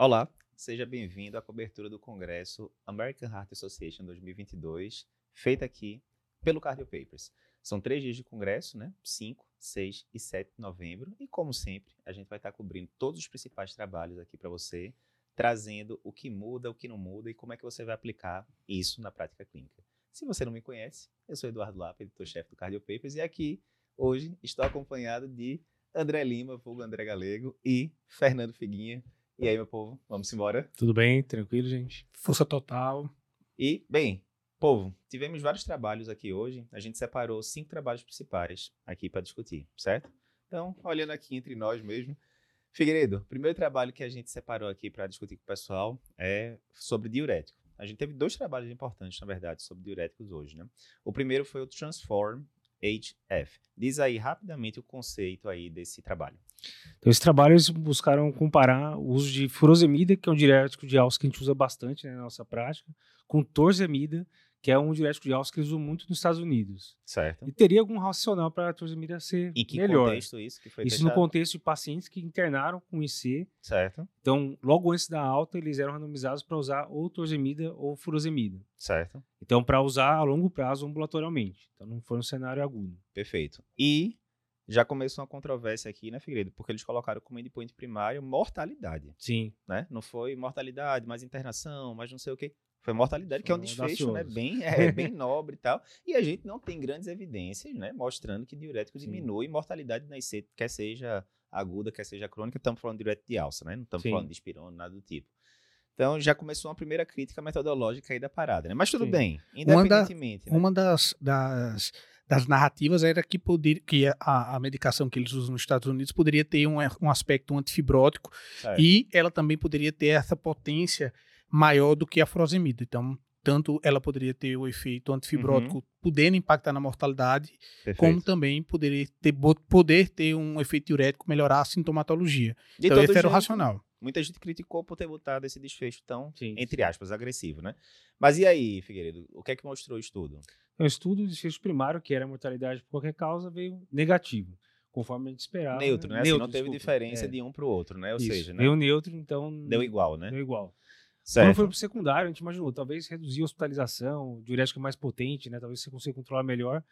Olá, seja bem-vindo à cobertura do Congresso American Heart Association 2022, feita aqui pelo Cardio Papers. São três dias de congresso, né? 5, 6 e 7 de novembro. E, como sempre, a gente vai estar cobrindo todos os principais trabalhos aqui para você, trazendo o que muda, o que não muda e como é que você vai aplicar isso na prática clínica. Se você não me conhece, eu sou Eduardo Lapa, editor-chefe do Cardio Papers, e aqui, hoje, estou acompanhado de André Lima, vulgo André Galego, e Fernando Figuinha, e aí, meu povo, vamos embora? Tudo bem, tranquilo, gente? Força total. E, bem, povo, tivemos vários trabalhos aqui hoje. A gente separou cinco trabalhos principais aqui para discutir, certo? Então, olhando aqui entre nós mesmo. Figueiredo, o primeiro trabalho que a gente separou aqui para discutir com o pessoal é sobre diurético. A gente teve dois trabalhos importantes, na verdade, sobre diuréticos hoje, né? O primeiro foi o Transform HF. Diz aí rapidamente o conceito aí desse trabalho. Então, esse trabalho eles buscaram comparar o uso de furosemida, que é um diurético de álcool que a gente usa bastante né, na nossa prática, com torsemida, que é um diurético de álcool que eles usam muito nos Estados Unidos. Certo. E teria algum racional para a torsemida ser em que melhor. contexto isso que foi Isso no contexto de pacientes que internaram com IC. Certo, Então, logo antes da alta, eles eram randomizados para usar ou torsemida ou furosemida. certo. Então, para usar a longo prazo ambulatorialmente. Então, não foi um cenário agudo. Perfeito. E já começou uma controvérsia aqui, né, Figueiredo? Porque eles colocaram como endpoint primário mortalidade, Sim. né? Não foi mortalidade, mais internação, mais não sei o quê. Foi mortalidade, que é um desfecho, né? Bem, é, bem nobre e tal. E a gente não tem grandes evidências, né? Mostrando que diurético Sim. diminui mortalidade na IC, quer seja aguda, quer seja crônica. Estamos falando de diurético de alça, né? Não estamos Sim. falando de espirona, nada do tipo. Então já começou uma primeira crítica metodológica aí da parada, né? Mas tudo Sim. bem, Uma da- independentemente. né? Uma das, das, das narrativas era que, poder, que a, a medicação que eles usam nos Estados Unidos poderia ter um, um aspecto antifibrótico Certo. e ela também poderia ter essa potência maior do que a furosemida. Então, tanto ela poderia ter o efeito antifibrótico podendo impactar na mortalidade, Perfeito. como também poderia ter, poder ter um efeito diurético, melhorar a sintomatologia. De então, todo esse era o jeito, racional. Muita gente criticou por ter botado esse desfecho tão, Sim. entre aspas, agressivo, né? Mas e aí, Figueiredo? O que é que mostrou o estudo? Então, o estudo de desfecho primário, que era a mortalidade por qualquer causa, veio negativo, conforme a gente esperava. neutro, né? Assim, não teve desculpa. diferença É, de um para o outro, né? Ou isso. seja, né? Veio neutro, então. deu igual, né? Deu igual. Quando Certo. foi pro secundário, a gente imaginou, talvez reduzir a hospitalização, diurético é mais potente, né? Talvez você consiga controlar melhor.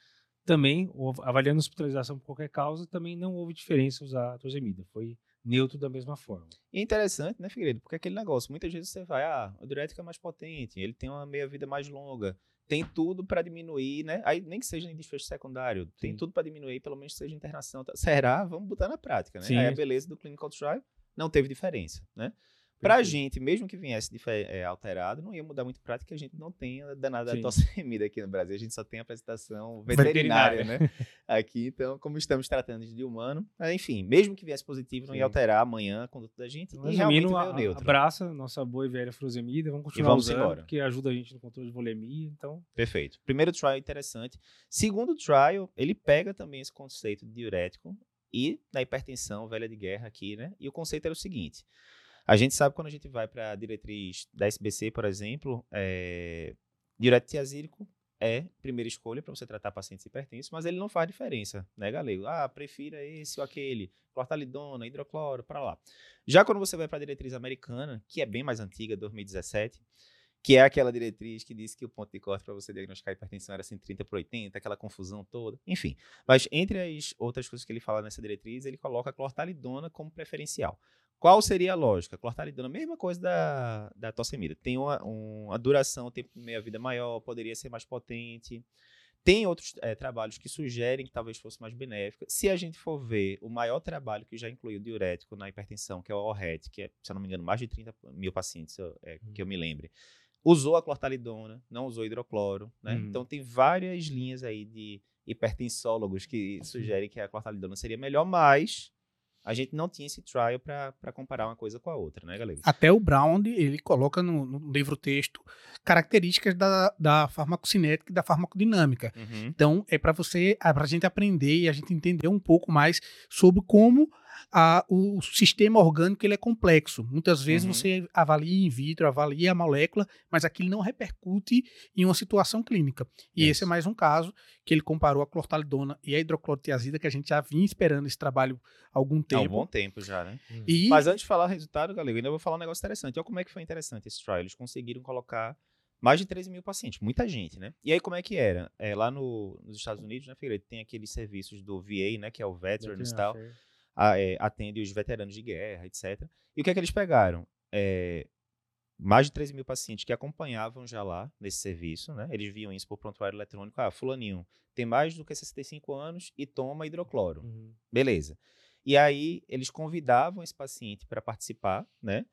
Também, avaliando a hospitalização por qualquer causa, também não houve diferença usar a torsemida. Foi neutro da mesma forma. E interessante, né, Figueiredo? Porque aquele negócio, muitas vezes você vai, ah, o diurético é mais potente, ele tem uma meia-vida mais longa, tem tudo para diminuir, né? Aí nem que seja em desfecho secundário, tem Sim. tudo para diminuir, pelo menos seja internação. tá? Será? Vamos botar na prática, né? Sim. Aí a beleza do clinical trial não teve diferença, né? Pra Perfeito. gente, mesmo que viesse é, alterado, não ia mudar muito prática, a gente não tem a danada Sim. tossemida aqui no Brasil. A gente só tem a apresentação veterinária, Veterinária. né? Aqui, então, como estamos tratando de humano, mas, enfim, mesmo que viesse positivo, não ia Sim. alterar amanhã a conduta da gente. Então, e realmente a- neutro. abraça nossa boa e velha furosemida, vamos continuar vamos usando, embora. porque ajuda a gente no controle de volemia, então... Perfeito. Primeiro trial interessante. Segundo trial, ele pega também esse conceito de diurético e da hipertensão velha de guerra aqui, né? E o conceito era o seguinte: a gente sabe quando a gente vai para a diretriz da SBC, por exemplo, é, diurético tiazídico é primeira escolha para você tratar pacientes hipertensos, mas ele não faz diferença, né, galego? Ah, prefira esse ou aquele, clortalidona, hidrocloro, para lá. Já quando você vai para a diretriz americana, que é bem mais antiga, 2017, que é aquela diretriz que diz que o ponto de corte para você diagnosticar hipertensão era 130 por 80, aquela confusão toda, enfim. Mas entre as outras coisas que ele fala nessa diretriz, ele coloca clortalidona como preferencial. Qual seria a lógica? Clortalidona, mesma coisa da, da tossemida. Tem uma, uma duração, tempo de meia-vida maior, poderia ser mais potente. Tem outros eh, trabalhos que sugerem que talvez fosse mais benéfica. Se a gente for ver o maior trabalho que já incluiu diurético na hipertensão, que é o ORET, que é, se eu não me engano, mais de 30 mil pacientes, é, que eu me lembre, usou a clortalidona, não usou hidrocloro, né? Uhum. Então tem várias linhas aí de hipertensólogos que sugerem que a clortalidona seria melhor, mas a gente não tinha esse trial para comparar uma coisa com a outra, né, galera? Até o Brown, ele coloca no, no livro-texto características da, da farmacocinética e da farmacodinâmica. Uhum. Então, é para você, para a gente aprender e a gente entender um pouco mais sobre como a, o sistema orgânico ele é complexo. Muitas vezes Uhum. você avalia in vitro, avalia a molécula, mas aquilo não repercute em uma situação clínica. E esse é mais um caso que ele comparou a clortalidona e a hidroclorotiazida, que a gente já vinha esperando esse trabalho há algum Há um tempo. bom tempo já, né? E Mas antes de falar o resultado, galera, eu ainda vou falar um negócio interessante. Olha como é que foi interessante esse trial. Eles conseguiram colocar mais de 13 mil pacientes, muita gente, né? E aí, como é que era? É, lá no- nos Estados Unidos, né, Figueiredo, tem aqueles serviços do VA, né, que é o Veterans e tal, a- é, atende os veteranos de guerra, etc. E o que é que eles pegaram? É, mais de 13 mil pacientes que acompanhavam já lá nesse serviço, né? Eles viam isso por prontuário eletrônico. Ah, fulaninho tem mais do que 65 anos e toma hidrocloro. Uhum. Beleza. E aí eles convidavam esse paciente para participar, né?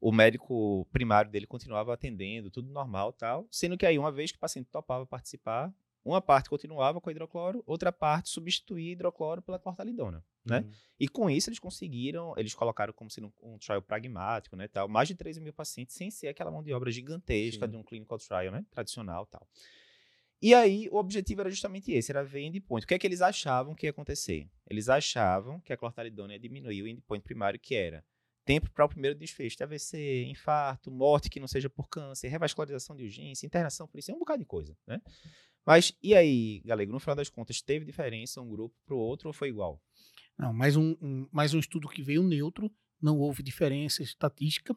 O médico primário dele continuava atendendo, tudo normal, tal. Sendo que aí uma vez que o paciente topava participar, uma parte continuava com hidrocloro, outra parte substituía hidrocloro pela cortalidona, né? Uhum. E com isso eles conseguiram, eles colocaram como sendo um, um trial pragmático, né, tal, mais de 13 mil pacientes sem ser aquela mão de obra gigantesca Sim. de um clinical trial, né, tradicional, tal. E aí o objetivo era justamente esse, era ver endpoint. O que é que eles achavam que ia acontecer? Eles achavam que a clortalidona ia diminuir o endpoint primário, que era tempo para o primeiro desfecho de AVC, infarto, morte que não seja por câncer, revascularização de urgência, internação por isso, é um bocado de coisa, né? Mas e aí, galego, no final das contas, teve diferença um grupo para o outro ou foi igual? Não, mais um, um- mais um estudo que veio neutro, não houve diferença estatística.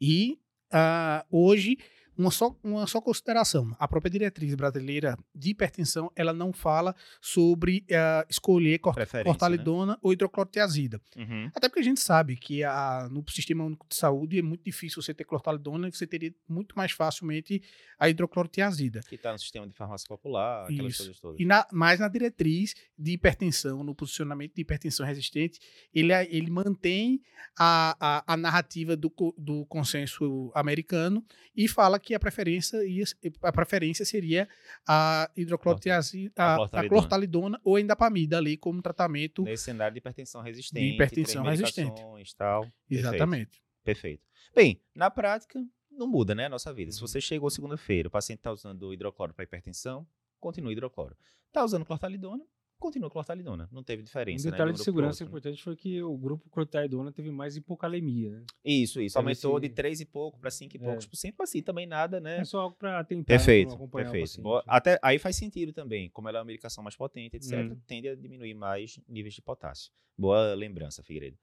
E ah, hoje, uma só, uma só consideração: a própria diretriz brasileira de hipertensão ela não fala sobre ah, escolher cort cortalidona ou hidroclorotiazida. Uhum. Até porque a gente sabe que a, no Sistema Único de Saúde é muito difícil você ter clortalidona e você teria muito mais facilmente a hidroclorotiazida. Que está no sistema de farmácia popular, aquelas Isso. coisas todas. E na, mais na diretriz de hipertensão, no posicionamento de hipertensão resistente, ele, é- ele mantém a, a, a narrativa do, do consenso americano e fala que a preferência, ia, a preferência seria a hidroclorotiazida, A a, a clortalidona. ou a indapamida ali como tratamento. Nesse cenário de hipertensão resistente. hipertensão três resistente. Tal. Perfeito. Exatamente. Perfeito. Bem, na prática, não muda, né, a nossa vida. Se Uhum. você chegou segunda-feira, o paciente está usando hidrocloro para hipertensão, continua hidrocloro. Está usando clortalidona, continua clortalidona. Não teve Um diferença, né, detalhe de um de segurança outro, né? importante foi que o grupo cortaidona teve mais hipocalemia, né? Isso, isso. Ver Aumentou se- de 3 e pouco para 5 e É. poucos por cento, mas assim, também nada, né? É só algo para tentar Perfeito, acompanhar perfeito. Boa- Até aí faz sentido também, como ela é uma medicação mais potente, etc, Hum. tende a diminuir mais níveis de potássio. Boa lembrança, Figueiredo.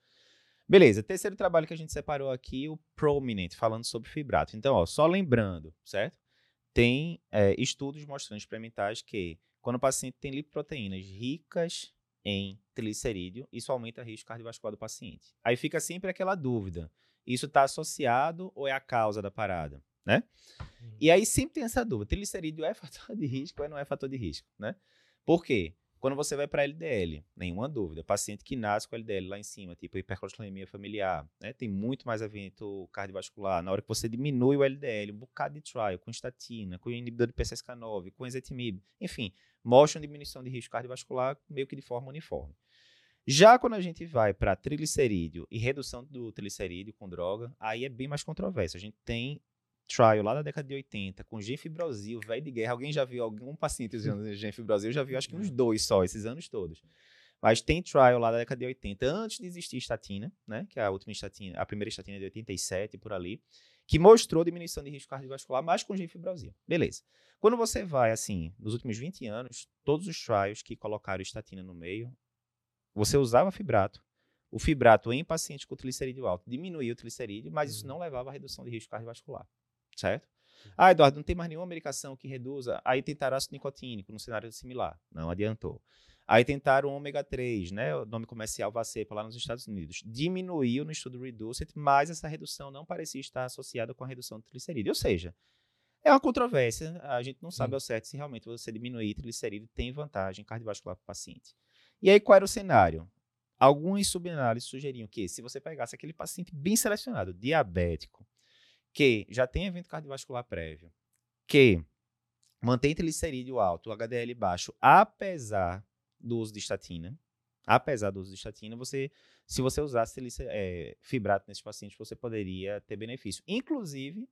Beleza, terceiro trabalho que a gente separou aqui, o Prominent, falando sobre fibrato. Então, ó, só lembrando, certo? Tem é, estudos mostrando experimentais que quando o paciente tem lipoproteínas ricas em triglicerídeo, isso aumenta o risco cardiovascular do paciente. Aí fica sempre aquela dúvida, isso está associado ou é a causa da parada, né? Uhum. E aí sempre tem essa dúvida: triglicerídeo é fator de risco ou não é fator de risco, né? Por quê? Quando você vai para LDL, nenhuma dúvida, paciente que nasce com LDL lá em cima, tipo hipercolesterolemia familiar, né? Tem muito mais evento cardiovascular. Na hora que você diminui o LDL, um bocado de trial com estatina, com inibidor de PCSK9, com ezetimibe, enfim, mostram diminuição de risco cardiovascular meio que de forma uniforme. Já quando a gente vai para triglicerídeo e redução do triglicerídeo com droga, aí é bem mais controverso. A gente tem trial lá da década de 80 com genfibrosil, velho de guerra. Alguém já viu algum paciente usando genfibrosil? Eu já vi acho que uns dois só, esses anos todos. Mas tem trial lá da década de 80, antes de existir estatina, né? Que é a última estatina, a primeira estatina é de 87 por ali, que mostrou diminuição de risco cardiovascular, mas com genfibrosil. Beleza. Quando você vai, assim, nos últimos 20 anos, todos os trials que colocaram estatina no meio, você usava fibrato. O fibrato em pacientes com triglicerídeo alto diminuía o triglicerídeo, mas isso Uhum. não levava a redução de risco cardiovascular. Certo? Ah, Eduardo, não tem mais nenhuma medicação que reduza. Aí tentaram ácido nicotínico num cenário similar. Não adiantou. Aí tentaram ômega 3, né? O nome comercial Vacepa lá nos Estados Unidos. Diminuiu no estudo Reducet, mas essa redução não parecia estar associada com a redução do triglicerídeo. Ou seja, é uma controvérsia. A gente não sabe Sim. ao certo se realmente você diminuir triglicerídeo tem vantagem cardiovascular para o paciente. E aí, qual era o cenário? Alguns subanálises sugeriam que, se você pegasse aquele paciente bem selecionado, diabético, que já tem evento cardiovascular prévio, que mantém triglicerídeo alto, HDL baixo, apesar do uso de estatina, apesar do uso de estatina, você, se você usasse eh, fibrato nesses pacientes, você poderia ter benefício. Inclusive,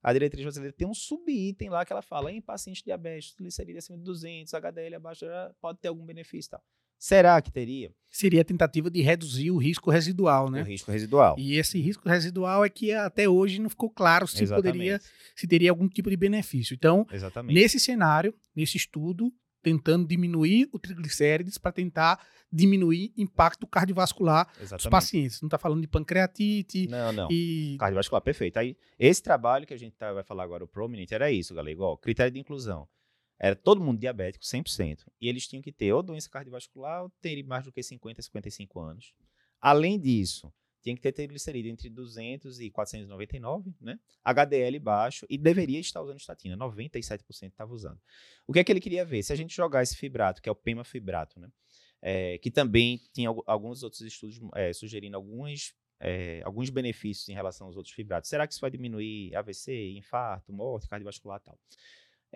a diretriz brasileira tem um subitem lá que ela fala em pacientes diabéticos, triglicerídeo acima de 200, HDL abaixo, pode ter algum benefício e tal. Será que teria? Seria a tentativa de reduzir o risco residual, né? O risco residual. E esse risco residual é que até hoje não ficou claro se Exatamente. poderia, se teria algum tipo de benefício. Então, Exatamente. nesse cenário, nesse estudo, tentando diminuir o triglicérides para tentar diminuir impacto cardiovascular dos Exatamente. pacientes. Não está falando de pancreatite Não, não. e Cardiovascular, perfeito. Aí, esse trabalho que a gente tá- vai falar agora, o Prominent, era isso, galera. Igual, critério de inclusão. Era todo mundo diabético, 100%. E eles tinham que ter ou doença cardiovascular ou ter mais do que 50, 55 anos. Além disso, tinha que ter triglicerídeo entre 200 e 499, né? HDL baixo e deveria estar usando estatina. 97% estava usando. O que é que ele queria ver? Se a gente jogar esse fibrato, que é o pemafibrato, né? É, que também tinha algu- alguns outros estudos é, sugerindo algumas é, alguns benefícios em relação aos outros fibratos. Será que isso vai diminuir AVC, infarto, morte cardiovascular e tal?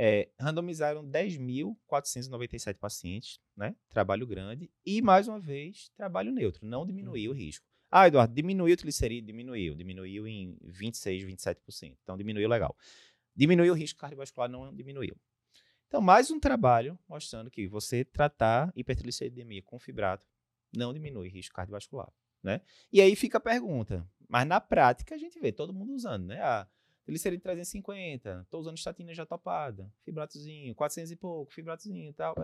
É, randomizaram 10.497 pacientes, né? Trabalho grande. E, mais uma vez, trabalho neutro. Não diminuiu o risco. Ah, Eduardo, diminuiu o triglicerídeo? Diminuiu. Diminuiu em 26, 27%. Então, diminuiu legal. Diminuiu o risco cardiovascular? Não diminuiu. Então, mais um trabalho mostrando que você tratar hipertrigliceridemia com fibrato não diminui risco cardiovascular, né? E aí fica a pergunta, mas na prática a gente vê todo mundo usando, né? Ah, triglicerídeo 350, tô usando estatina já topada, fibratozinho, 400 e pouco, fibratozinho e tal.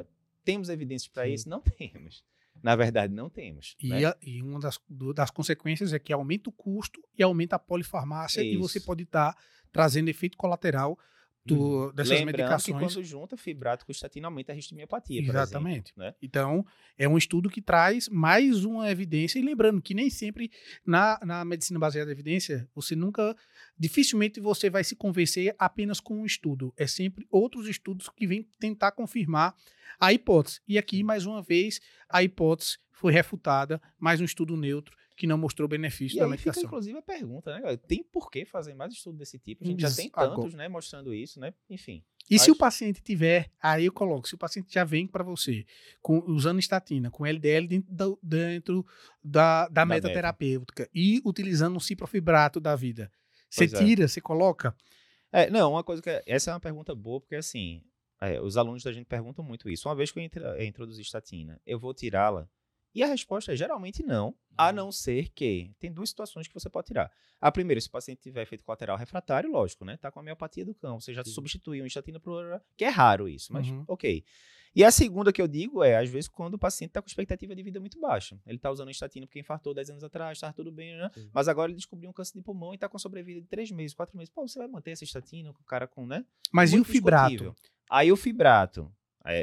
Temos evidências para isso? Não temos. Na verdade, não temos. E, né? a- e uma das, do- das consequências é que aumenta o custo e aumenta a polifarmácia e você Isso. pode estar trazendo efeito colateral do- dessas Lembrando que medicações. quando junta fibrato com estatina aumenta a risco de miopatia, por Exatamente. exemplo, né? Então, é um estudo que traz mais uma evidência. E lembrando que nem sempre na, na medicina baseada em evidência, você nunca. Dificilmente você vai se convencer apenas com um estudo. É sempre outros estudos que vêm tentar confirmar a hipótese. E aqui, mais uma vez, a hipótese foi refutada. Mais um estudo neutro que não mostrou benefício E da aí fica, medicação. inclusive, a pergunta, né, galera? Tem por que fazer mais estudo desse tipo? A gente já tem agora. tantos, né, mostrando isso, né? Enfim. E se Mas- o paciente tiver, aí eu coloco, se o paciente já vem para você com, usando estatina, com LDL dentro, da- dentro da, da, meta meta. terapêutica e utilizando um ciprofibrato da vida, você Pois é. tira, você coloca? É, não, uma coisa que. Essa é uma pergunta boa, porque assim, é, os alunos da gente perguntam muito isso. Uma vez que eu introduzi estatina, eu vou tirá-la? E a resposta é geralmente não, a não ser que. Tem duas situações que você pode tirar. A primeira, se o paciente tiver efeito colateral refratário, lógico, né? Tá com a miopatia do cão. Você já Sim. substituiu estatina por que é raro isso, mas Uhum. ok. E a segunda que eu digo é, às vezes, quando o paciente está com expectativa de vida muito baixa. Ele está usando estatina porque infartou 10 anos atrás, estava tudo bem, né? Sim. Mas agora ele descobriu um câncer de pulmão e está com sobrevida de 3 meses, 4 meses. Pô, você vai manter essa estatina com o cara com, né? Mas e o Muito fibrato? discutível. Aí o fibrato,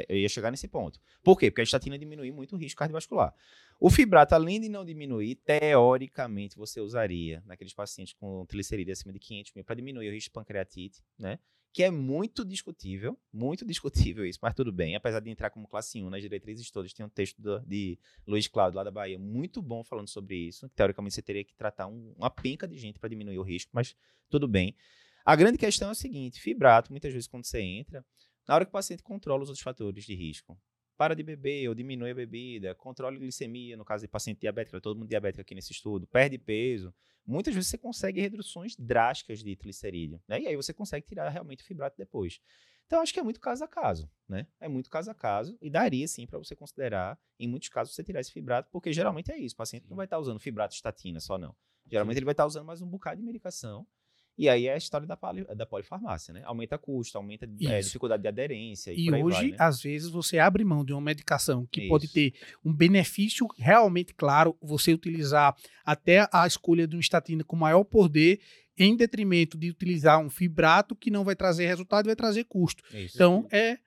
eu ia chegar nesse ponto. Por quê? Porque a estatina diminui muito o risco cardiovascular. O fibrato, além de não diminuir, teoricamente você usaria naqueles pacientes com triglicerídeo acima de 500 mil para diminuir o risco de pancreatite, né? Que é muito discutível, muito discutível isso, mas tudo bem. Apesar de entrar como classe 1 nas diretrizes todas, tem um texto do- de Luiz Cláudio lá da Bahia muito bom falando sobre isso. Teoricamente você teria que tratar um- uma penca de gente para diminuir o risco, mas tudo bem. A grande questão é o seguinte: fibrato, muitas vezes quando você entra, na hora que o paciente controla os outros fatores de risco, para de beber ou diminui a bebida, controle a glicemia, no caso de paciente diabético, todo mundo diabético aqui nesse estudo, perde peso, muitas vezes você consegue reduções drásticas de triglicerídeo, né? E aí você consegue tirar realmente o fibrato depois. Então acho que é muito caso a caso, né? É muito caso a caso e daria sim para você considerar, em muitos casos, você tirar esse fibrato, porque geralmente é isso, o paciente não vai estar usando fibrato estatina só não. Geralmente ele vai estar usando mais um bocado de medicação. E aí é a história da, poli, da polifarmácia, né? Aumenta custo, aumenta é, dificuldade de aderência. E, E hoje, vai, né? às vezes, você abre mão de uma medicação que pode Isso. ter um benefício realmente claro, você utilizar até a escolha de um estatina com maior poder, em detrimento de utilizar um fibrato que não vai trazer resultado, vai trazer custo. Isso. Então, é.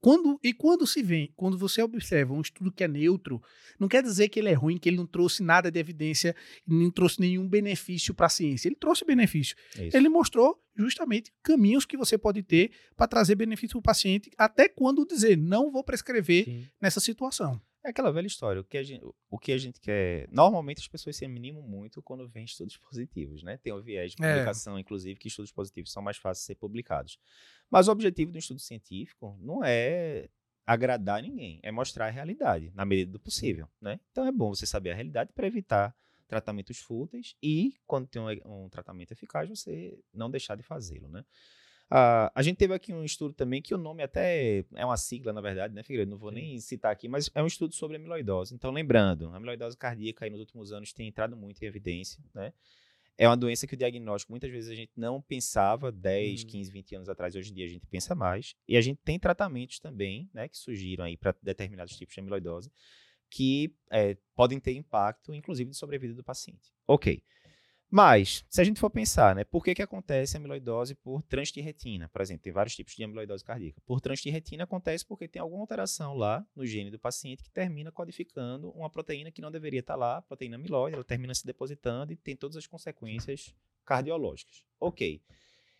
Quando, e quando se vem, quando você observa um estudo que é neutro, não quer dizer que ele é ruim, que ele não trouxe nada de evidência, não trouxe nenhum benefício para a ciência. Ele trouxe benefício. Isso. Ele mostrou justamente caminhos que você pode ter para trazer benefício para o paciente, até quando dizer não vou prescrever Sim. nessa situação. É aquela velha história. O que, a gente, o que a gente quer. Normalmente as pessoas se animam muito quando vem estudos positivos, né? Tem o viés de É. publicação, inclusive, que estudos positivos são mais fáceis de ser publicados. Mas o objetivo do estudo científico não é agradar ninguém, é mostrar a realidade, na medida do possível, né? Então é bom você saber a realidade para evitar tratamentos fúteis e, quando tem um, um tratamento eficaz, você não deixar de fazê-lo, né? Uh, a gente teve aqui um estudo também que o nome até é uma sigla, na verdade, né, Figueiredo? Não vou nem citar aqui, mas é um estudo sobre amiloidose. Então, lembrando, a amiloidose cardíaca aí nos últimos anos tem entrado muito em evidência, né? É uma doença que o diagnóstico muitas vezes a gente não pensava 10, hum. 15, 20 anos atrás, hoje em dia a gente pensa mais. E a gente tem tratamentos também, né, que surgiram aí para determinados tipos de amiloidose que é, podem ter impacto, inclusive, de sobrevida do paciente. Ok. Mas, se a gente for pensar, né, por que, que acontece a amiloidose por transtirretina? Por exemplo, tem vários tipos de amiloidose cardíaca. Por transtirretina acontece porque tem alguma alteração lá no gene do paciente que termina codificando uma proteína que não deveria estar lá, proteína amiloide, ela termina se depositando e tem todas as consequências cardiológicas. Ok.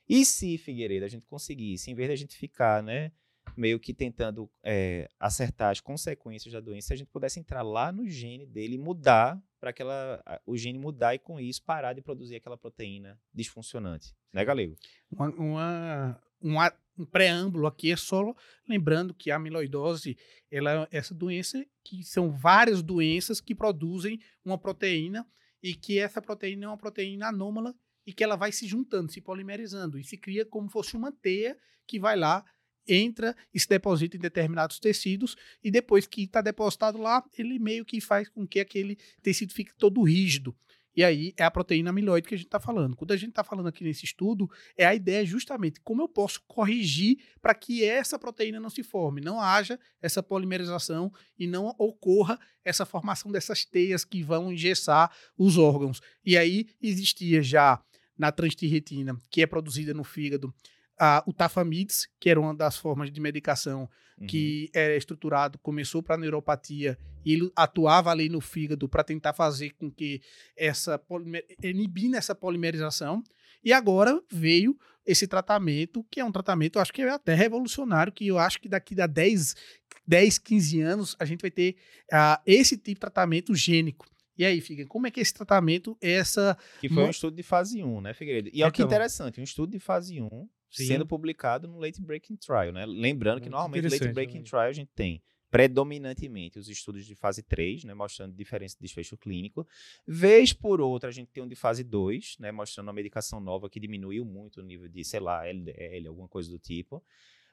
E se, Figueiredo, a gente conseguisse, em vez de a gente ficar, né, meio que tentando é, acertar as consequências da doença, se a gente pudesse entrar lá no gene dele e mudar para aquela o gene mudar e com isso parar de produzir aquela proteína disfuncionante, né, Galego? Uma, uma, uma, um preâmbulo aqui é só lembrando que a amiloidose ela é essa doença que são várias doenças que produzem uma proteína e que essa proteína é uma proteína anômala e que ela vai se juntando, se polimerizando e se cria como fosse uma teia que vai lá entra e se deposita em determinados tecidos, e depois que está depositado lá, ele meio que faz com que aquele tecido fique todo rígido. E aí é a proteína amiloide que a gente está falando. Quando a gente está falando aqui nesse estudo, é a ideia justamente como eu posso corrigir para que essa proteína não se forme, não haja essa polimerização e não ocorra essa formação dessas teias que vão engessar os órgãos. E aí existia já na transtirretina, que é produzida no fígado, a, o Tafamides, que era uma das formas de medicação uhum. que era estruturado, começou para neuropatia e ele atuava ali no fígado para tentar fazer com que essa inibir essa polimerização. E agora veio esse tratamento, que é um tratamento, eu acho que é até revolucionário, que eu acho que daqui a 10, 10 15 anos a gente vai ter uh, esse tipo de tratamento gênico. E aí, fica como é que esse tratamento, essa... Que foi um estudo de fase 1, né, Figueiredo? E é o que então interessante, um estudo de fase 1 Sim. sendo publicado no Late Breaking Trial, né? Lembrando Muito que normalmente no Late Breaking Trial a gente tem predominantemente os estudos de fase 3, né, mostrando diferença de desfecho clínico. Vez por outra, a gente tem um de fase 2, né, mostrando uma medicação nova que diminuiu muito o nível de, sei lá, LDL, alguma coisa do tipo.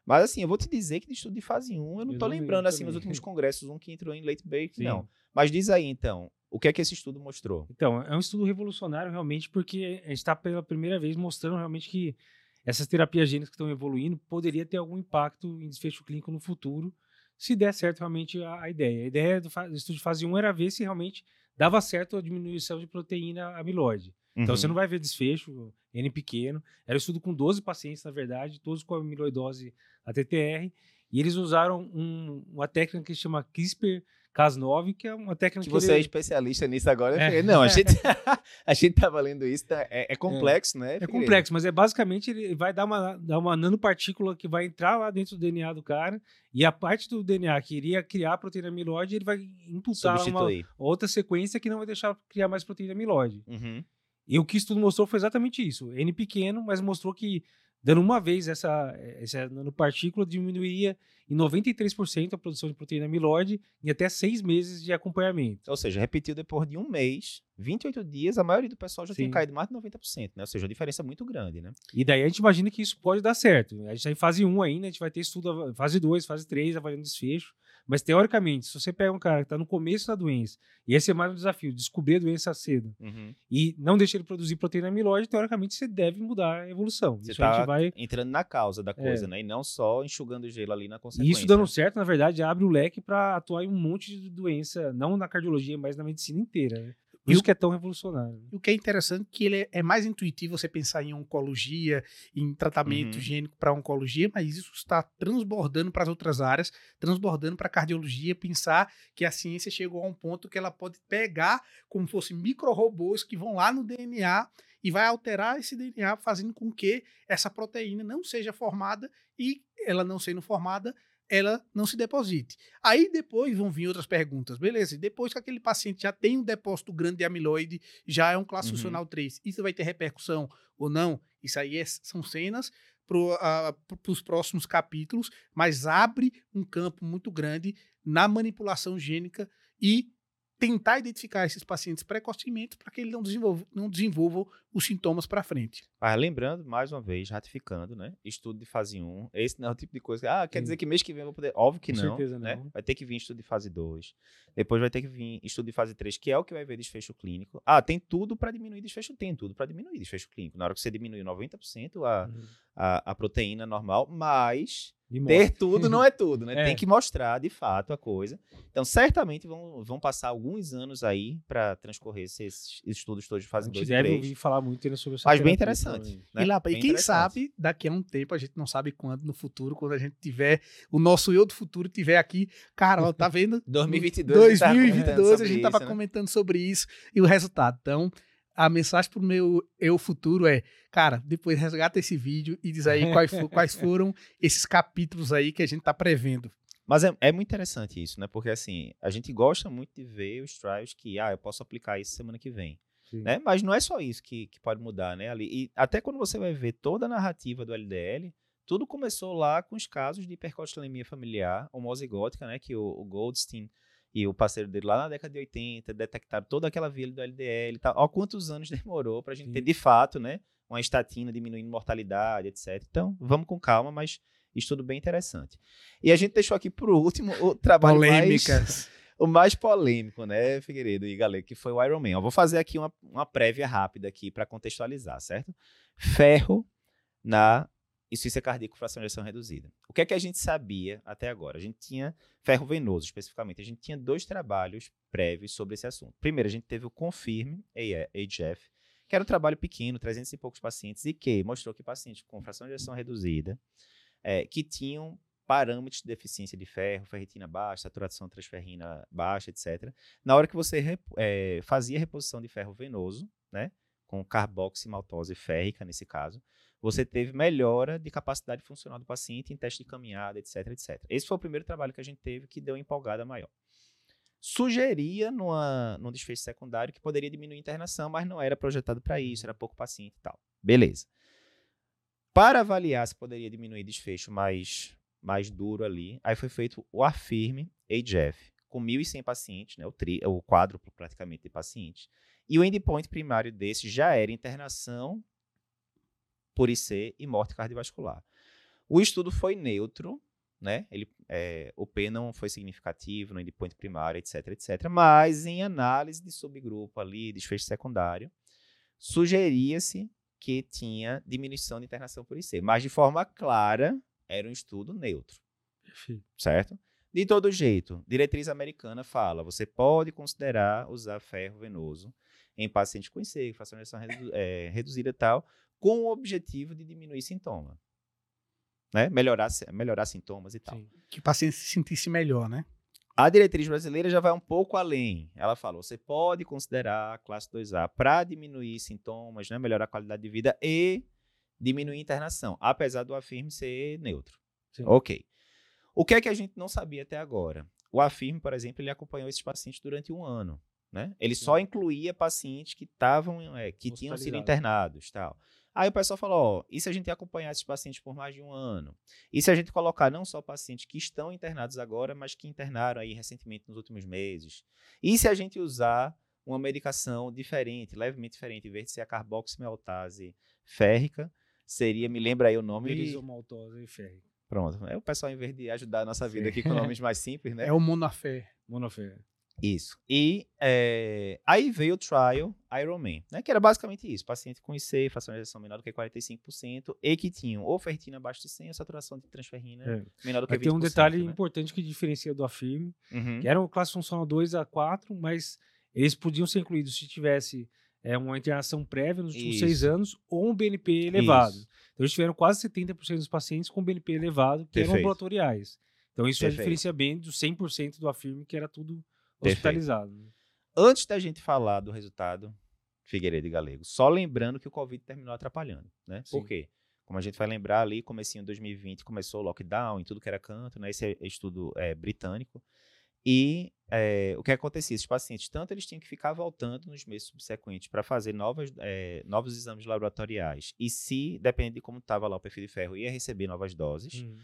Mas assim, eu vou te dizer que de estudo de fase 1, eu não estou lembrando assim nos últimos congressos um que entrou em late break, Sim. não. Mas diz aí então, o que é que esse estudo mostrou? Então, é um estudo revolucionário realmente porque a gente está pela primeira vez mostrando realmente que essas terapias gênicas que estão evoluindo poderia ter algum impacto em desfecho clínico no futuro, se der certo realmente a, a ideia. A ideia do, do, estudo de fase 1 era ver se realmente dava certo a diminuição de proteína amiloide. Uhum. Então você uhum. não vai ver desfecho, N pequeno. Era um estudo com 12 pacientes, na verdade, todos com amiloidose ATTR, e eles usaram um, uma técnica que se chama CRISPR Cas9, que é uma técnica que, que você é ele... é especialista nisso agora. É. Não, a gente, a gente tava lendo isso, tá, é, é, complexo, né? É complexo, mas é basicamente ele vai dar uma, dar uma nanopartícula que vai entrar lá dentro do DNA do cara, e a parte do DNA que iria criar a proteína amiloide, ele vai imputar uma outra sequência que não vai deixar criar mais proteína amiloide. Uhum. E o que isso tudo mostrou foi exatamente isso. N pequeno, mas mostrou que dando uma vez essa, essa nanopartícula diminuiria em 93% a produção de proteína amiloide em até seis meses de acompanhamento. Ou seja, repetiu depois de um mês, 28 dias, a maioria do pessoal já Sim. tinha caído mais de 90%, né? Ou seja, uma diferença muito grande, né? E daí a gente imagina que isso pode dar certo. A gente está em fase 1 ainda, a gente vai ter estudo, fase 2, fase 3, avaliando desfecho. Mas, teoricamente, se você pega um cara que está no começo da doença, e esse é mais um desafio, descobrir a doença cedo, uhum. e não deixar ele produzir proteína amiloide, teoricamente você deve mudar a evolução. Você está vai... entrando na causa da coisa, é. né? E não só enxugando gelo ali na consequência. E isso dando certo, na verdade, abre o leque para atuar em um monte de doença, não na cardiologia, mas na medicina inteira. Né? Por isso que é tão revolucionário. O que é interessante é que ele é, é mais intuitivo você pensar em oncologia, em tratamento uhum. higiênico para oncologia, mas isso está transbordando para as outras áreas, transbordando para a cardiologia, pensar que a ciência chegou a um ponto que ela pode pegar como fossem micro-robôs que vão lá no DNA e vai alterar esse DNA, fazendo com que essa proteína não seja formada e ela não sendo formada, ela não se deposite. Aí depois vão vir outras perguntas. Beleza, depois que aquele paciente já tem um depósito grande de amiloide, já é um classe uhum. funcional 3, isso vai ter repercussão ou não? Isso aí é, são cenas para uh, os próximos capítulos, mas abre um campo muito grande na manipulação gênica e tentar identificar esses pacientes precocemente para que ele não desenvolva, não desenvolva os sintomas para frente. Mas lembrando, mais uma vez, ratificando, né? Estudo de fase 1. Esse não é o tipo de coisa que, ah, quer Sim. dizer que mês que vem eu vou poder. Óbvio que Com não. certeza né? não. Vai ter que vir estudo de fase 2. Depois vai ter que vir estudo de fase 3, que é o que vai ver desfecho clínico. Ah, tem tudo para diminuir desfecho. Tem tudo para diminuir desfecho clínico. Na hora que você diminui 90% a, Uhum. a, a proteína normal, mas ter tudo não é tudo, né? É. Tem que mostrar de fato a coisa. Então, certamente vão, vão passar alguns anos aí para transcorrer esses estudos todos de A fase gente 2 e deve 3. ouvir falar muito sobre essa Mas bem interessante. provavelmente. né? E, lá, e Bem quem interessante. sabe, daqui a um tempo, a gente não sabe quando, no futuro, quando a gente tiver, o nosso eu do futuro tiver aqui, cara, ó, tá vendo? 2022, a gente tava comentando 2022 a sobre gente tava isso, né? comentando sobre isso e o resultado. Então, a mensagem pro meu eu futuro é, cara, depois resgata esse vídeo e diz aí quais, fo- quais foram esses capítulos aí que a gente tá prevendo. Mas é, é muito interessante isso, né? Porque assim, a gente gosta muito de ver os trials que, ah, eu posso aplicar isso semana que vem. Sim. Né? Mas não é só isso que, que pode mudar, né? Ali, e até quando você vai ver toda a narrativa do LDL, tudo começou lá com os casos de hipercolesterolemia familiar, homozigótica, né? Que o, o Goldstein e o parceiro dele lá na década de 80 detectaram toda aquela via do LDL e tal. Ó, quantos anos demorou pra gente ter Sim. de fato, né? Uma estatina diminuindo mortalidade, etc. Então, vamos com calma, mas estudo bem interessante. E a gente deixou aqui por último o trabalho mais Polêmicas. o mais polêmico, né, Figueiredo e Galego, que foi o Iron Man. Eu vou fazer aqui uma, uma prévia rápida aqui para contextualizar, certo? Ferro na insuficiência cardíaca fração de ejeção reduzida. O que é que a gente sabia até agora? A gente tinha ferro venoso, especificamente. A gente tinha dois trabalhos prévios sobre esse assunto. Primeiro, a gente teve o Confirm AGF, que era um trabalho pequeno, 300 e poucos pacientes, e que mostrou que pacientes com fração de ejeção reduzida, eh, que tinham parâmetros de deficiência de ferro, ferritina baixa, saturação transferrina baixa, etc. Na hora que você rep- eh, fazia a reposição de ferro venoso, né, com carboximaltose férrica nesse caso, você teve melhora de capacidade funcional do paciente em teste de caminhada, etc, etc. Esse foi o primeiro trabalho que a gente teve que deu empolgada maior. Sugeria numa, num desfecho secundário que poderia diminuir a internação, mas não era projetado para isso, era pouco paciente e tal. Beleza. Para avaliar se poderia diminuir desfecho mais, mais duro ali, aí foi feito o AFIRM AGF, com 1.100 pacientes, né, o, tri, o quádruplo praticamente de pacientes. E o endpoint primário desse já era internação por IC e morte cardiovascular. O estudo foi neutro, né? Ele, é, o P não foi significativo no endpoint primário, etc, etc. Mas em análise de subgrupo ali, desfecho secundário, sugeria-se que tinha diminuição de internação por IC. Mas de forma clara, era um estudo neutro Perfeito. certo? De todo jeito, diretriz americana fala, você pode considerar usar ferro venoso em pacientes com IC, fração de ejeção redu eh, reduzida e tal, com o objetivo de diminuir sintoma, né? Melhorar, melhorar sintomas e tal. Sim. Que o paciente se sentisse melhor, né? A diretriz brasileira já vai um pouco além. Ela fala, você pode considerar a classe 2A para diminuir sintomas, né? melhorar a qualidade de vida e diminuir a internação, apesar do afirme ser neutro. Sim. Ok. O que é que a gente não sabia até agora? O Afirme, por exemplo, ele acompanhou esses pacientes durante um ano. Né? Ele só Sim. incluía pacientes que estavam, é, que tinham sido internados, tal. Aí o pessoal falou, ó, e se a gente acompanhar esses pacientes por mais de um ano? E se a gente colocar não só pacientes que estão internados agora, mas que internaram aí recentemente nos últimos meses? E se a gente usar uma medicação diferente, levemente diferente, em vez de ser a carboximaltase férrica, seria, me lembra aí o nome, Merisomaltose e ferro. Pronto. É o pessoal, em vez de ajudar a nossa vida Sim. aqui com nomes mais simples, né? É o monafé. Monofé. Isso. E é, aí veio o trial Ironman, né? Que era basicamente isso. Paciente com IC, fração de ejeção menor do que 45% e que tinham ou ferritina abaixo de 100 ou saturação de transferrina É. menor do que Aqui 20%. tem um detalhe né? importante que diferencia do Afirme, Uhum. que era uma classe funcional 2 a 4, mas eles podiam ser incluídos se tivesse é, uma internação prévia nos últimos seis anos ou um BNP elevado. Isso. Então, eles tiveram quase 70% dos pacientes com BNP elevado, que eram Perfeito. ambulatoriais. Então, isso já Perfeito. diferencia bem dos 100% do Afirme, que era tudo. Hospitalizado. né? Antes da gente falar do resultado, Figueiredo e Galego, só lembrando que o Covid terminou atrapalhando, né? Sim. Por quê? Como a gente vai lembrar ali, comecinho de 2020 começou o lockdown em tudo que era canto, né? Esse é estudo é, britânico. E é, o que acontecia? Esses pacientes, tanto eles tinham que ficar voltando nos meses subsequentes para fazer novas, é, novos exames laboratoriais. E se, dependendo de como estava lá o perfil de ferro, ia receber novas doses. Hum.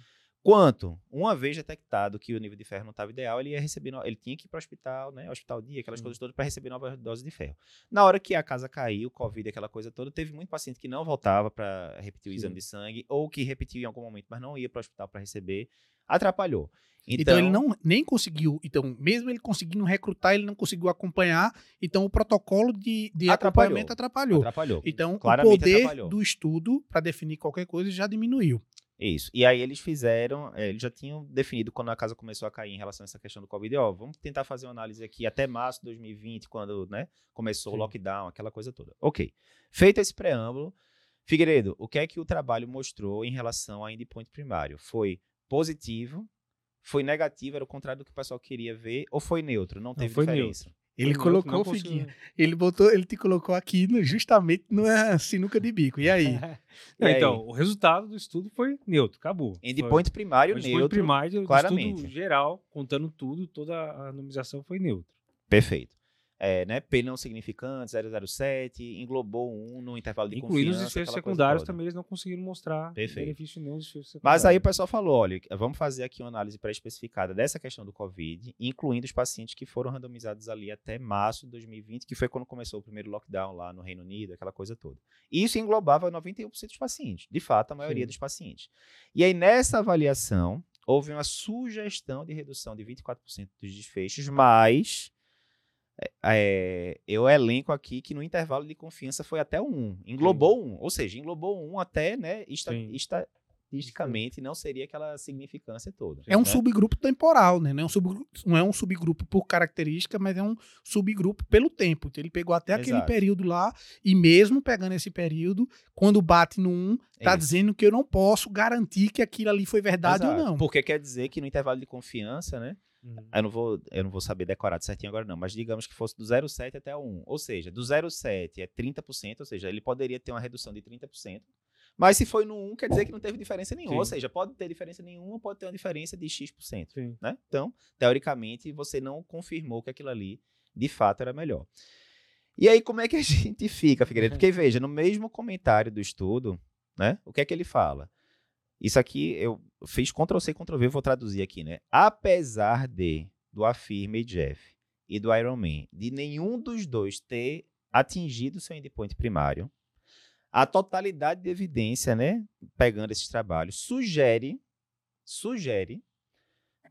Quanto? Uma vez detectado que o nível de ferro não estava ideal, ele ia receber, ele tinha que ir para o hospital, né? Hospital dia, aquelas coisas todas, para receber nova dose de ferro. Na hora que a casa caiu, Covid, aquela coisa toda, teve muito paciente que não voltava para repetir o Sim. exame de sangue, ou que repetiu em algum momento, mas não ia para o hospital para receber. Atrapalhou. Então, ele não nem conseguiu. Então, mesmo ele conseguindo recrutar, ele não conseguiu acompanhar. Então, o protocolo de, de Atrapalhou. acompanhamento atrapalhou. Atrapalhou. Então, Claramente o poder atrapalhou. do estudo para definir qualquer coisa já diminuiu. Isso. E aí eles fizeram, eh, eles já tinham definido quando a casa começou a cair em relação a essa questão do Covid, ó, vamos tentar fazer uma análise aqui até março de 2020, quando, né, começou Sim. o lockdown, aquela coisa toda. Ok. Feito esse preâmbulo, Figueiredo, o que é que o trabalho mostrou em relação ao endpoint primário? Foi positivo? Foi negativo? Era o contrário do que o pessoal queria ver? Ou foi neutro? Não teve foi diferença? Ele Não- colocou não o Figuinha. conseguiu- Ele botou, ele te colocou aqui no- justamente na sinuca de bico. E aí? E aí? então, o resultado do estudo foi neutro, acabou. Endpoint primário, foi, o endpoint neutro. primário claramente. estudo geral, contando tudo, toda a anonimização foi neutro. Perfeito. É, né, P não significante, 007, englobou um no intervalo de Incluindo os confiança. desfechos aquela coisa secundários também, eles não conseguiram mostrar Perfeito. benefício nenhum dos desfechos Mas aí o secundários. pessoal falou, olha, vamos fazer aqui uma análise pré-especificada dessa questão do Covid, incluindo os pacientes que foram randomizados ali até março de 2020, que foi quando começou o primeiro lockdown lá no Reino Unido, aquela coisa toda. Isso englobava 91% dos pacientes, de fato, a maioria Sim. dos pacientes. E aí, nessa avaliação, houve uma sugestão de redução de 24% dos desfechos, mas é, é, eu elenco aqui que no intervalo de confiança foi até um. Englobou um, ou seja, englobou um até, né, esta- Sim. estatisticamente não seria aquela significância toda. É um né? subgrupo temporal, né? Não é um subgrupo, não é um subgrupo por característica, mas é um subgrupo pelo tempo. Então, ele pegou até aquele Exato. período lá, e mesmo pegando esse período, quando bate no 1, tá Isso. dizendo que eu não posso garantir que aquilo ali foi verdade Exato. ou não. Porque quer dizer que no intervalo de confiança, né? Uhum. Eu não vou, eu não vou saber decorado certinho agora não, mas digamos que fosse do 0,7 até o 1. Ou seja, do 0,7 é 30%, ou seja, ele poderia ter uma redução de 30%. Mas se foi no 1, quer dizer que não teve diferença nenhuma. Sim. Ou seja, pode ter diferença nenhuma, pode ter uma diferença de X%. Sim. né? Então, teoricamente, você não confirmou que aquilo ali, de fato, era melhor. E aí, como é que a gente fica, Figueiredo? Porque, veja, no mesmo comentário do estudo, né? O que é que ele fala? Isso aqui, eu fiz Ctrl-C, Ctrl-V, vou traduzir aqui, né? Apesar de, do Affirme Jeff e do Iron Man, de nenhum dos dois ter atingido seu endpoint primário, a totalidade de evidência, né? Pegando esses trabalhos, sugere, sugere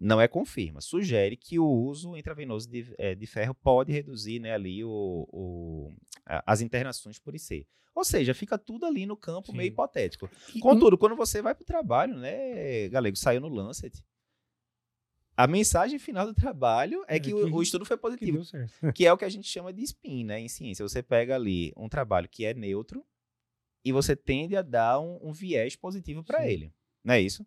não é confirma, sugere que o uso intravenoso de, eh, de ferro pode reduzir né, ali o, o- a- as internações por IC. Ou seja, fica tudo ali no campo meio Sim. hipotético. E um- Contudo, quando você vai para o trabalho, né, Galego, saiu no Lancet, a mensagem final do trabalho é É que, que- o, estudo foi Que positivo, certo. que é o que a gente chama de spin, né, em ciência. Você pega ali um trabalho que é neutro e você tende a dar um, um viés positivo para ele. Não é isso?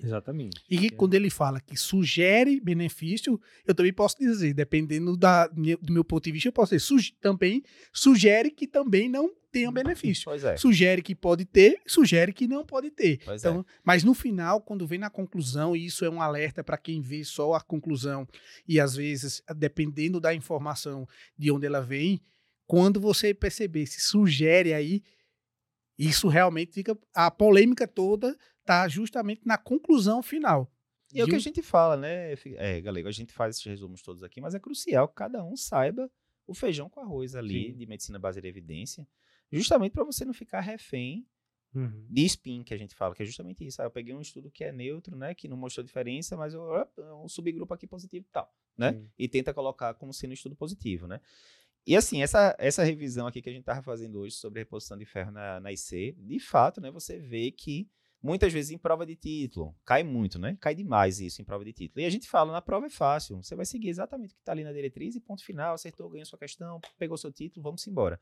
Exatamente. E que quando ele fala que sugere benefício, eu também posso dizer, dependendo da, do meu ponto de vista, eu posso dizer, suge- também sugere que também não tenha benefício. Pois é. Sugere que pode ter, sugere que não pode ter. Pois é. Então, Mas no final, quando vem na conclusão, e isso é um alerta para quem vê só a conclusão, e às vezes, dependendo da informação de onde ela vem, quando você perceber se sugere aí, isso realmente fica. A polêmica toda tá justamente na conclusão final. E é o que a gente fala, né, é, Galego? A gente faz esses resumos todos aqui, mas é crucial que cada um saiba o feijão com arroz ali Sim. de medicina baseada em evidência, justamente para você não ficar refém Uhum. de spin, que a gente fala, que é justamente isso. Ah, eu peguei um estudo que é neutro, né, que não mostrou diferença, mas eu, ah, um subgrupo aqui positivo e tal, né? Sim. E tenta colocar como sendo um estudo positivo, né? E assim, essa, essa revisão aqui que a gente estava fazendo hoje sobre reposição de ferro na, na IC, de fato, né, você vê que muitas vezes em prova de título, cai muito, né? Cai demais isso em prova de título. E a gente fala, na prova é fácil, você vai seguir exatamente o que está ali na diretriz e ponto final, acertou, ganhou sua questão, pegou seu título, vamos embora.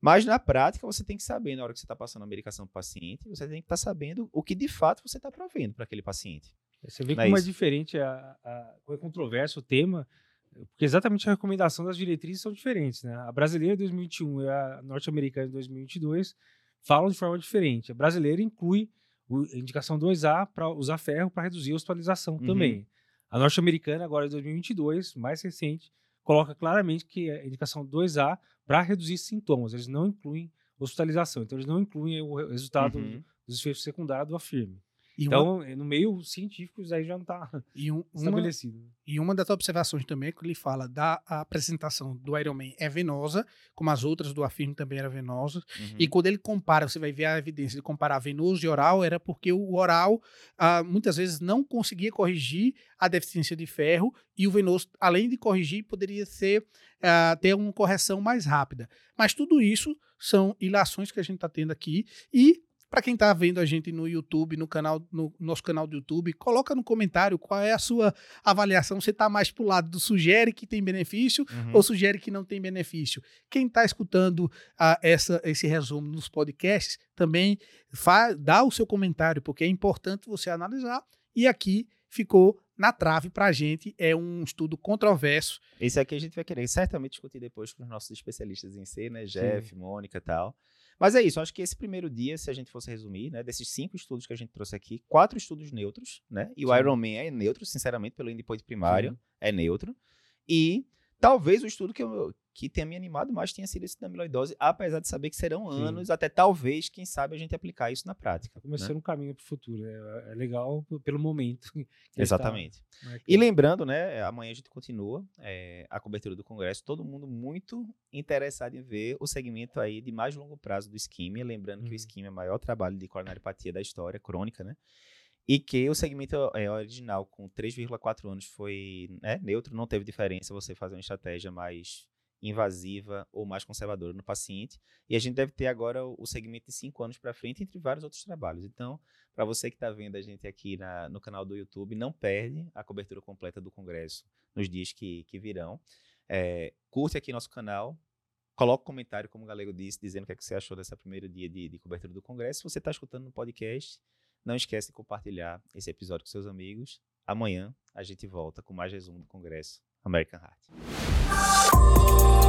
Mas na prática, você tem que saber, na hora que você está passando a medicação para o paciente, você tem que estar sabendo o que de fato você está provendo para aquele paciente. Você vê Não é como é isso? diferente, a, a, como é controverso o tema, porque exatamente a recomendação das diretrizes são diferentes. Né? A brasileira de 2021 e a norte-americana de 2022 falam de forma diferente. A brasileira inclui o- indicação 2A para usar ferro para reduzir a hospitalização Uhum. também. A norte-americana, agora de 2022, mais recente, coloca claramente que a indicação 2A para reduzir sintomas. Eles não incluem hospitalização. Então, eles não incluem o re- resultado Uhum. dos efeitos secundários do afirme. E uma, Então, no meio científico, isso aí já não está um- uma, estabelecido. E uma das observações também é que ele fala da apresentação do Iron Man é venosa, como as outras do Afirme também eram venosas. Uhum. E quando ele compara, você vai ver a evidência de comparar venoso e oral, era porque o oral ah, muitas vezes não conseguia corrigir a deficiência de ferro e o venoso, além de corrigir, poderia ser ah, ter uma correção mais rápida. Mas tudo isso são ilações que a gente está tendo aqui e para quem está vendo a gente no YouTube, no canal, no nosso canal do YouTube, coloca no comentário qual é a sua avaliação. Você está mais pro lado do sugere que tem benefício Uhum. ou sugere que não tem benefício. Quem está escutando ah, essa, esse resumo nos podcasts também dá o seu comentário, porque é importante você analisar. E aqui ficou na trave para a gente. É um estudo controverso. Esse aqui a gente vai querer certamente discutir depois com os nossos especialistas em C, né? Jeff, Mônica e tal. Mas é isso, acho que esse primeiro dia, se a gente fosse resumir, né, desses cinco estudos que a gente trouxe aqui, quatro estudos neutros, né? E o Sim. Iron Man é neutro, sinceramente, pelo endpoint primário, é neutro. E talvez o estudo que, eu, que tenha me animado mais tenha sido esse da amiloidose, apesar de saber que serão Sim. anos, até talvez, quem sabe, a gente aplicar isso na prática. Começando né? um caminho para o futuro. É, é legal pelo momento. tá Exatamente. E lembrando, né, amanhã a gente continua é, a cobertura do Congresso, todo mundo muito interessado em ver o segmento aí de mais longo prazo do isquímia, lembrando que o Uhum. isquímia é o maior trabalho de coronariopatia da história, crônica, né? E que o segmento é, original com 3,4 anos foi né, neutro, não teve diferença você fazer uma estratégia mais invasiva ou mais conservadora no paciente. E a gente deve ter agora o, segmento de 5 anos para frente, entre vários outros trabalhos. Então, para você que está vendo a gente aqui na- no canal do YouTube, não perde a cobertura completa do Congresso nos dias que, que virão. É, curte aqui nosso canal, coloca um comentário, como o Galego disse, dizendo o que, é que você achou desse primeiro dia de, de cobertura do Congresso. Se você está escutando no podcast, não esquece de compartilhar esse episódio com seus amigos. Amanhã a gente volta com mais resumo do Congresso American Heart.